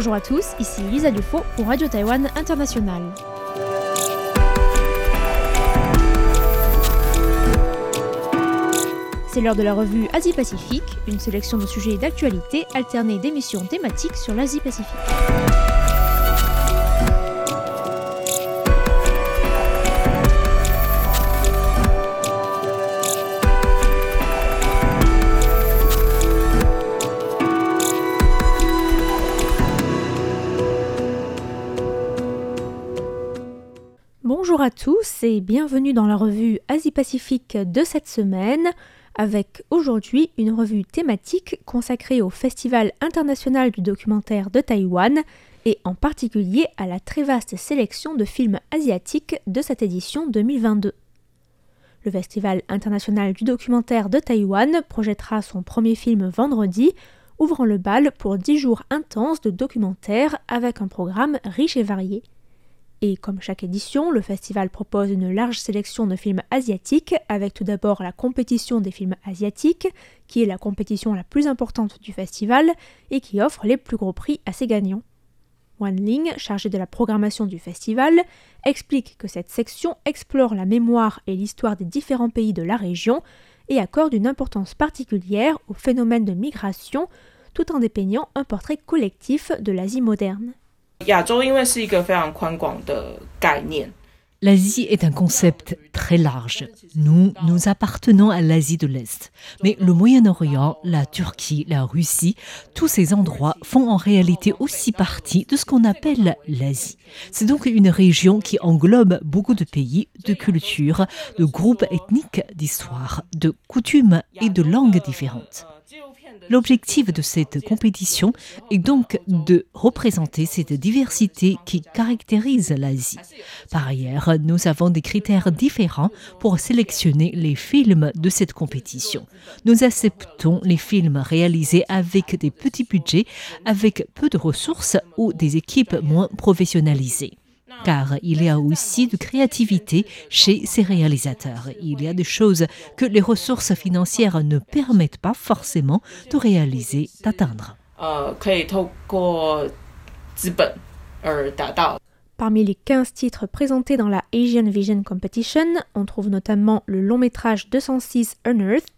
Bonjour à tous, ici Lisa Dufaux pour Radio Taïwan International. C'est l'heure de la revue Asie-Pacifique, une sélection de sujets d'actualité alternée d'émissions thématiques sur l'Asie-Pacifique. Bonjour à tous et bienvenue dans la revue Asie-Pacifique de cette semaine avec aujourd'hui une revue thématique consacrée au Festival international du documentaire de Taïwan et en particulier à la très vaste sélection de films asiatiques de cette édition 2022. Le Festival international du documentaire de Taïwan projettera son premier film vendredi, ouvrant le bal pour 10 jours intenses de documentaires avec un programme riche et varié. Et comme chaque édition, le festival propose une large sélection de films asiatiques, avec tout d'abord la compétition des films asiatiques, qui est la compétition la plus importante du festival et qui offre les plus gros prix à ses gagnants. Wan Ling, chargé de la programmation du festival, explique que cette section explore la mémoire et l'histoire des différents pays de la région et accorde une importance particulière au phénomène de migration, tout en dépeignant un portrait collectif de l'Asie moderne. L'Asie est un concept très large. Nous, nous appartenons à l'Asie de l'Est. Mais le Moyen-Orient, la Turquie, la Russie, tous ces endroits font en réalité aussi partie de ce qu'on appelle l'Asie. C'est donc une région qui englobe beaucoup de pays, de cultures, de groupes ethniques, d'histoires, de coutumes et de langues différentes. L'objectif de cette compétition est donc de représenter cette diversité qui caractérise l'Asie. Par ailleurs, nous avons des critères différents pour sélectionner les films de cette compétition. Nous acceptons les films réalisés avec des petits budgets, avec peu de ressources ou des équipes moins professionnalisées car il y a aussi de créativité chez ces réalisateurs. Il y a des choses que les ressources financières ne permettent pas forcément de réaliser, d'atteindre. Parmi les 15 titres présentés dans la Asian Vision Competition, on trouve notamment le long métrage 206 Unearthed,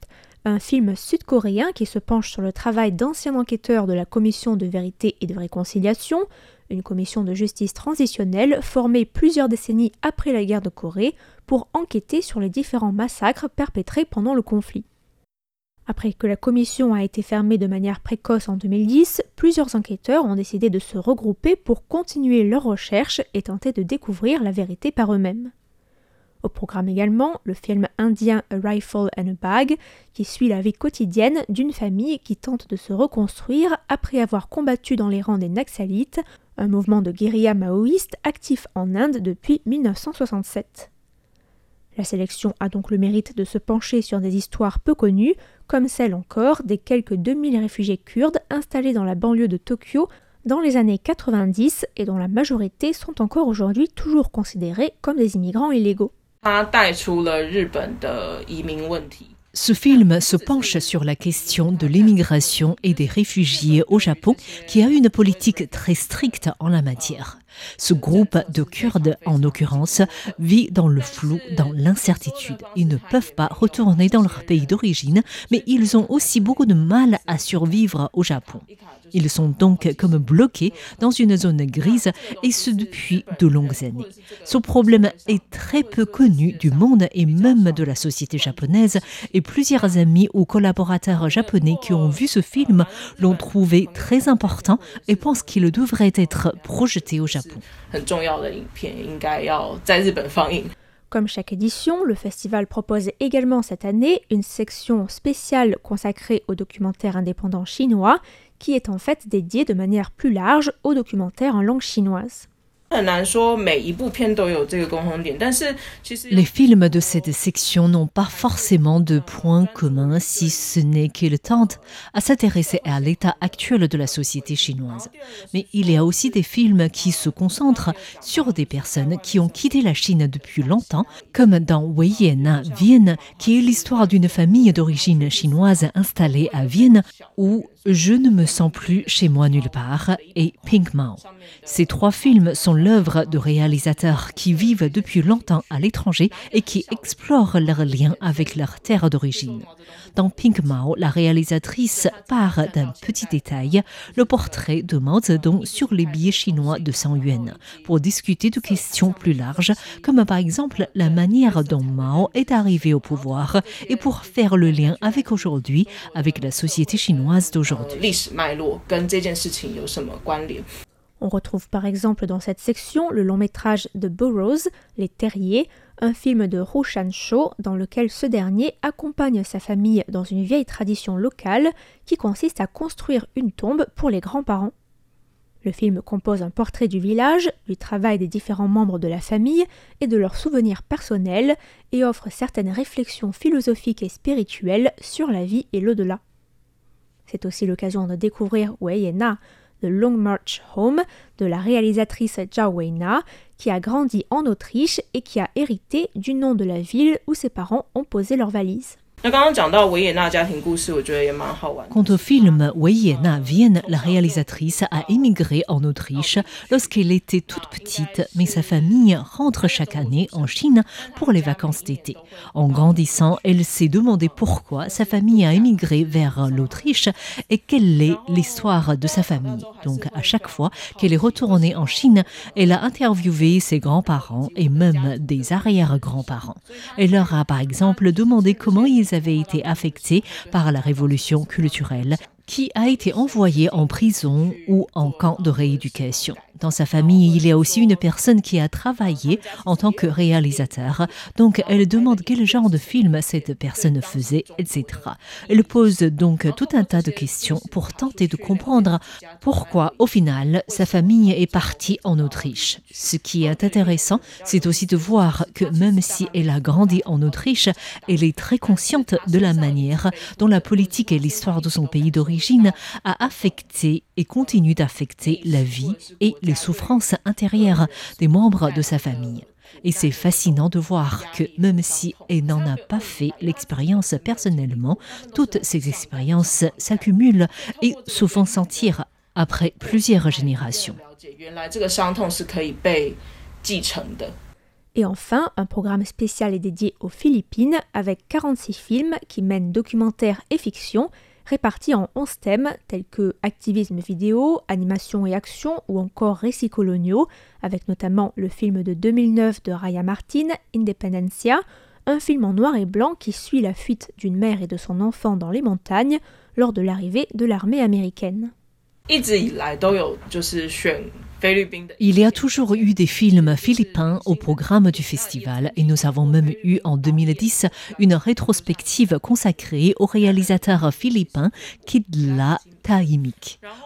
un film sud-coréen qui se penche sur le travail d'anciens enquêteurs de la Commission de vérité et de réconciliation, une commission de justice transitionnelle formée plusieurs décennies après la guerre de Corée pour enquêter sur les différents massacres perpétrés pendant le conflit. Après que la commission a été fermée de manière précoce en 2010, plusieurs enquêteurs ont décidé de se regrouper pour continuer leurs recherches et tenter de découvrir la vérité par eux-mêmes. Au programme également, le film indien A Rifle and a Bag, qui suit la vie quotidienne d'une famille qui tente de se reconstruire après avoir combattu dans les rangs des Naxalites un mouvement de guérilla maoïste actif en Inde depuis 1967. La sélection a donc le mérite de se pencher sur des histoires peu connues, comme celle encore des quelques 2000 réfugiés kurdes installés dans la banlieue de Tokyo dans les années 90 et dont la majorité sont encore aujourd'hui toujours considérés comme des immigrants illégaux. Ce film se penche sur la question de l'immigration et des réfugiés au Japon, qui a une politique très stricte en la matière. Ce groupe de Kurdes, en l'occurrence, vit dans le flou, dans l'incertitude. Ils ne peuvent pas retourner dans leur pays d'origine, mais ils ont aussi beaucoup de mal à survivre au Japon. Ils sont donc comme bloqués dans une zone grise et ce depuis de longues années. Ce problème est très peu connu du monde et même de la société japonaise et plusieurs amis ou collaborateurs japonais qui ont vu ce film l'ont trouvé très important et pensent qu'il devrait être projeté au Japon. Comme chaque édition, le festival propose également cette année une section spéciale consacrée aux documentaires indépendants chinois qui est en fait dédiée de manière plus large aux documentaires en langue chinoise. Les films de cette section n'ont pas forcément de points communs si ce n'est qu'ils tentent à s'intéresser à l'état actuel de la société chinoise. Mais il y a aussi des films qui se concentrent sur des personnes qui ont quitté la Chine depuis longtemps, comme dans Weiyena, Vienne, qui est l'histoire d'une famille d'origine chinoise installée à Vienne, ou je ne me sens plus chez moi nulle part et Pink Mao. Ces trois films sont l'œuvre de réalisateurs qui vivent depuis longtemps à l'étranger et qui explorent leurs liens avec leur terre d'origine. Dans Pink Mao, la réalisatrice part d'un petit détail, le portrait de Mao Zedong sur les billets chinois de 100 yuan, pour discuter de questions plus larges, comme par exemple la manière dont Mao est arrivé au pouvoir et pour faire le lien avec aujourd'hui, avec la société chinoise d'aujourd'hui. On retrouve par exemple dans cette section le long métrage de Burroughs, Les Terriers, un film de Roshan Shaw dans lequel ce dernier accompagne sa famille dans une vieille tradition locale qui consiste à construire une tombe pour les grands-parents. Le film compose un portrait du village, du travail des différents membres de la famille et de leurs souvenirs personnels et offre certaines réflexions philosophiques et spirituelles sur la vie et l'au-delà. C'est aussi l'occasion de découvrir Wei Na, The Long March Home de la réalisatrice Zhao Weina, qui a grandi en Autriche et qui a hérité du nom de la ville où ses parents ont posé leurs valises. Quant au film Na Vienne, la réalisatrice a émigré en Autriche lorsqu'elle était toute petite, mais sa famille rentre chaque année en Chine pour les vacances d'été. En grandissant, elle s'est demandé pourquoi sa famille a émigré vers l'Autriche et quelle est l'histoire de sa famille. Donc à chaque fois qu'elle est retournée en Chine, elle a interviewé ses grands-parents et même des arrière-grands-parents. Elle leur a par exemple demandé comment ils avaient été affectés par la révolution culturelle qui a été envoyé en prison ou en camp de rééducation. Dans sa famille, il y a aussi une personne qui a travaillé en tant que réalisateur. Donc, elle demande quel genre de film cette personne faisait, etc. Elle pose donc tout un tas de questions pour tenter de comprendre pourquoi, au final, sa famille est partie en Autriche. Ce qui est intéressant, c'est aussi de voir que même si elle a grandi en Autriche, elle est très consciente de la manière dont la politique et l'histoire de son pays d'origine a affecté et continue d'affecter la vie et les souffrances intérieures des membres de sa famille. Et c'est fascinant de voir que même si elle n'en a pas fait l'expérience personnellement, toutes ces expériences s'accumulent et se font sentir après plusieurs générations. Et enfin, un programme spécial est dédié aux Philippines avec 46 films qui mènent documentaire et fiction répartis en 11 thèmes tels que activisme vidéo, animation et action ou encore récits coloniaux, avec notamment le film de 2009 de Raya Martin, Independencia, un film en noir et blanc qui suit la fuite d'une mère et de son enfant dans les montagnes lors de l'arrivée de l'armée américaine. Il y a toujours eu des films philippins au programme du festival et nous avons même eu en 2010 une rétrospective consacrée au réalisateur philippin Kidla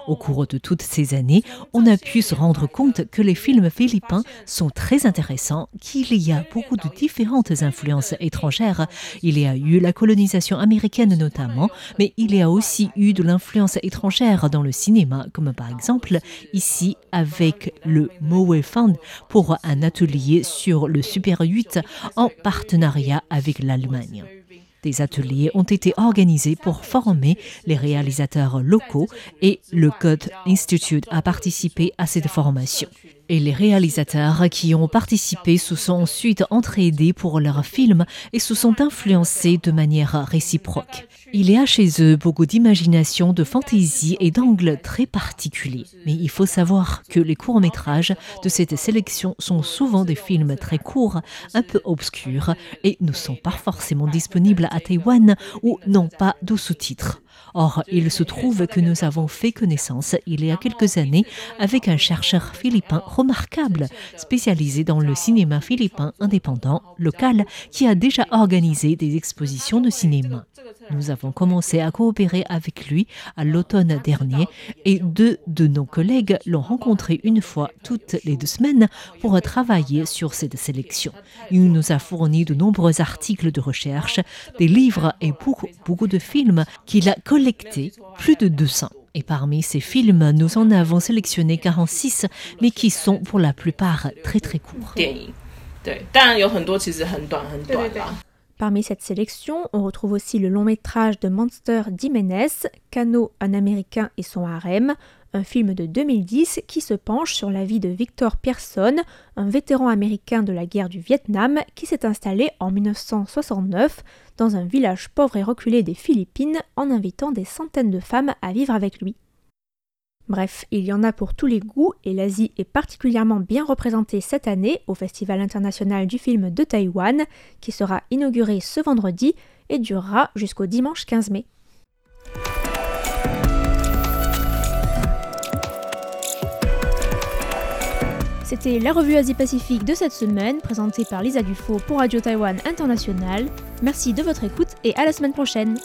Au cours de toutes ces années, on a pu se rendre compte que les films philippins sont très intéressants, qu'il y a beaucoup de différentes influences étrangères. Il y a eu la colonisation américaine notamment, mais il y a aussi eu de l'influence étrangère dans le cinéma, comme par exemple ici avec le Moe Fund pour un atelier sur le Super 8 en partenariat avec l'Allemagne. Des ateliers ont été organisés pour former les réalisateurs locaux et le Code Institute a participé à cette formation. Et les réalisateurs qui ont participé se sont ensuite entraidés pour leurs films et se sont influencés de manière réciproque. Il y a chez eux beaucoup d'imagination, de fantaisie et d'angles très particuliers. Mais il faut savoir que les courts-métrages de cette sélection sont souvent des films très courts, un peu obscurs et ne sont pas forcément disponibles à Taïwan ou n'ont pas de sous-titres. Or, il se trouve que nous avons fait connaissance il y a quelques années avec un chercheur philippin remarquable, spécialisé dans le cinéma philippin indépendant local, qui a déjà organisé des expositions de cinéma. Nous avons commencé à coopérer avec lui à l'automne dernier et deux de nos collègues l'ont rencontré une fois toutes les deux semaines pour travailler sur cette sélection. Il nous a fourni de nombreux articles de recherche, des livres et beaucoup, beaucoup de films qu'il a collectés, plus de 200. Et parmi ces films, nous en avons sélectionné 46, mais qui sont pour la plupart très très courts. Parmi cette sélection, on retrouve aussi le long métrage de Monster Jiménez, Cano, un Américain et son harem, un film de 2010 qui se penche sur la vie de Victor Pearson, un vétéran américain de la guerre du Vietnam qui s'est installé en 1969 dans un village pauvre et reculé des Philippines en invitant des centaines de femmes à vivre avec lui. Bref, il y en a pour tous les goûts et l'Asie est particulièrement bien représentée cette année au Festival international du film de Taïwan qui sera inauguré ce vendredi et durera jusqu'au dimanche 15 mai. C'était la revue Asie-Pacifique de cette semaine, présentée par Lisa Dufaux pour Radio Taïwan International. Merci de votre écoute et à la semaine prochaine.